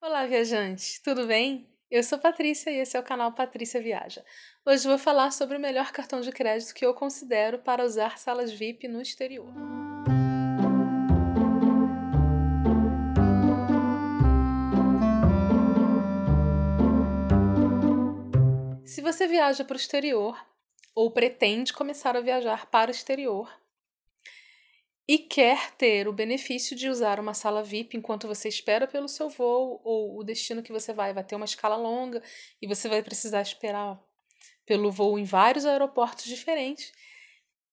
Olá, viajante, tudo bem? Eu sou Patrícia e esse é o canal Patrícia Viaja. Hoje vou falar sobre o melhor cartão de crédito que eu considero para usar salas VIP no exterior. Se você viaja para o exterior ou pretende começar a viajar para o exterior, e quer ter o benefício de usar uma sala VIP enquanto você espera pelo seu voo ou o destino que você vai vai ter uma escala longa e você vai precisar esperar pelo voo em vários aeroportos diferentes,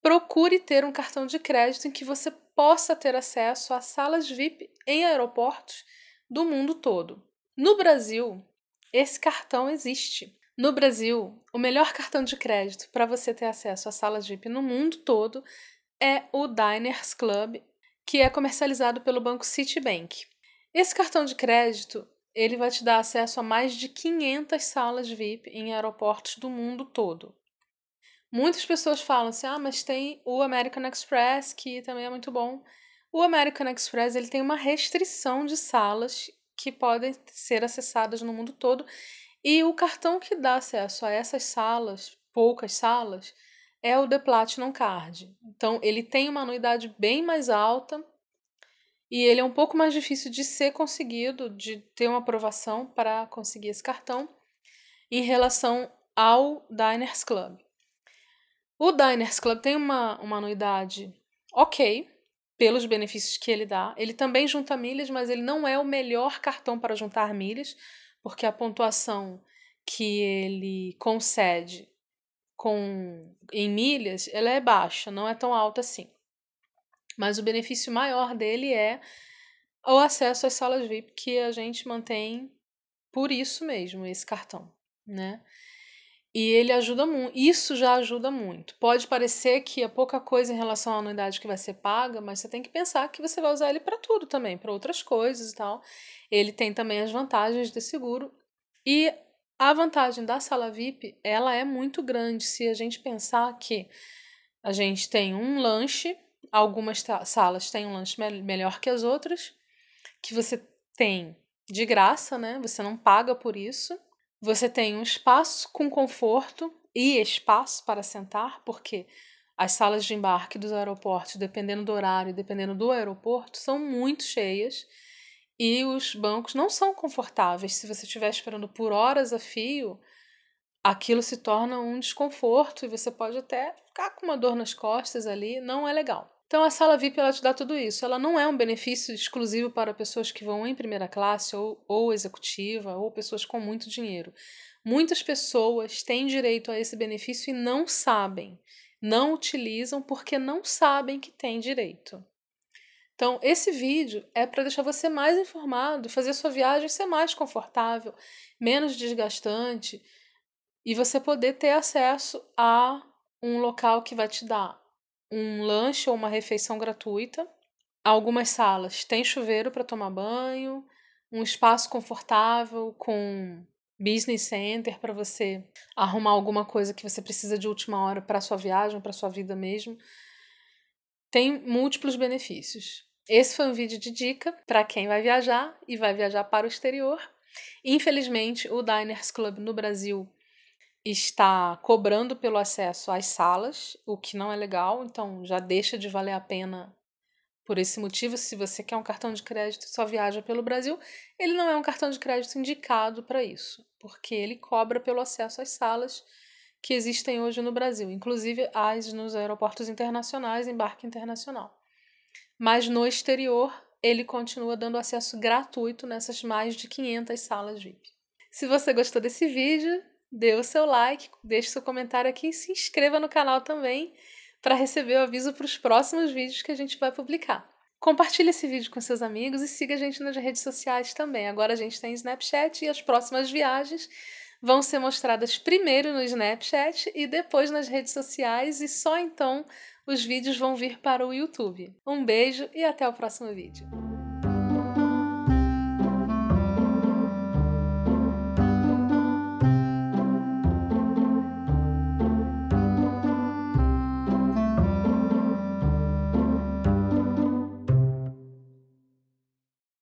procure ter um cartão de crédito em que você possa ter acesso a salas VIP em aeroportos do mundo todo. No Brasil, esse cartão existe. No Brasil, o melhor cartão de crédito para você ter acesso a salas VIP no mundo todo é o Diners Club, que é comercializado pelo banco Citibank. Esse cartão de crédito ele vai te dar acesso a mais de 500 salas VIP em aeroportos do mundo todo. Muitas pessoas falam assim: "Ah, mas tem o American Express, que também é muito bom". O American Express ele tem uma restrição de salas que podem ser acessadas no mundo todo, e o cartão que dá acesso a essas salas, poucas salas, é o The Platinum Card. Então, ele tem uma anuidade bem mais alta e ele é um pouco mais difícil de ser conseguido, de ter uma aprovação para conseguir esse cartão em relação ao Diners Club. O Diners Club tem uma, uma anuidade ok, pelos benefícios que ele dá. Ele também junta milhas, mas ele não é o melhor cartão para juntar milhas, porque a pontuação que ele concede com em milhas, ela é baixa, não é tão alta assim. Mas o benefício maior dele é o acesso às salas VIP que a gente mantém por isso mesmo, esse cartão, né? E ele ajuda muito, isso já ajuda muito. Pode parecer que é pouca coisa em relação à anuidade que vai ser paga, mas você tem que pensar que você vai usar ele para tudo também, para outras coisas e tal. Ele tem também as vantagens de seguro. E a vantagem da sala VIP, ela é muito grande se a gente pensar que a gente tem um lanche, algumas salas têm um lanche me melhor que as outras, que você tem de graça, né? Você não paga por isso. Você tem um espaço com conforto e espaço para sentar, porque as salas de embarque dos aeroportos, dependendo do horário, dependendo do aeroporto, são muito cheias. E os bancos não são confortáveis. Se você estiver esperando por horas a fio, aquilo se torna um desconforto e você pode até ficar com uma dor nas costas ali, não é legal. Então a sala VIP ela te dá tudo isso. Ela não é um benefício exclusivo para pessoas que vão em primeira classe ou, ou executiva ou pessoas com muito dinheiro. Muitas pessoas têm direito a esse benefício e não sabem, não utilizam porque não sabem que têm direito. Então, esse vídeo é para deixar você mais informado, fazer sua viagem ser mais confortável, menos desgastante e você poder ter acesso a um local que vai te dar um lanche ou uma refeição gratuita. Algumas salas têm chuveiro para tomar banho, um espaço confortável com business center para você arrumar alguma coisa que você precisa de última hora para sua viagem, para sua vida mesmo tem múltiplos benefícios. Esse foi um vídeo de dica para quem vai viajar e vai viajar para o exterior. Infelizmente, o Diners Club no Brasil está cobrando pelo acesso às salas, o que não é legal, então já deixa de valer a pena por esse motivo. Se você quer um cartão de crédito e só viaja pelo Brasil, ele não é um cartão de crédito indicado para isso, porque ele cobra pelo acesso às salas que existem hoje no Brasil, inclusive as nos aeroportos internacionais, embarque internacional. Mas no exterior, ele continua dando acesso gratuito nessas mais de 500 salas VIP. Se você gostou desse vídeo, dê o seu like, deixe seu comentário aqui e se inscreva no canal também para receber o aviso para os próximos vídeos que a gente vai publicar. Compartilhe esse vídeo com seus amigos e siga a gente nas redes sociais também. Agora a gente tem Snapchat e as próximas viagens vão ser mostradas primeiro no Snapchat e depois nas redes sociais, e só então os vídeos vão vir para o YouTube. Um beijo e até o próximo vídeo.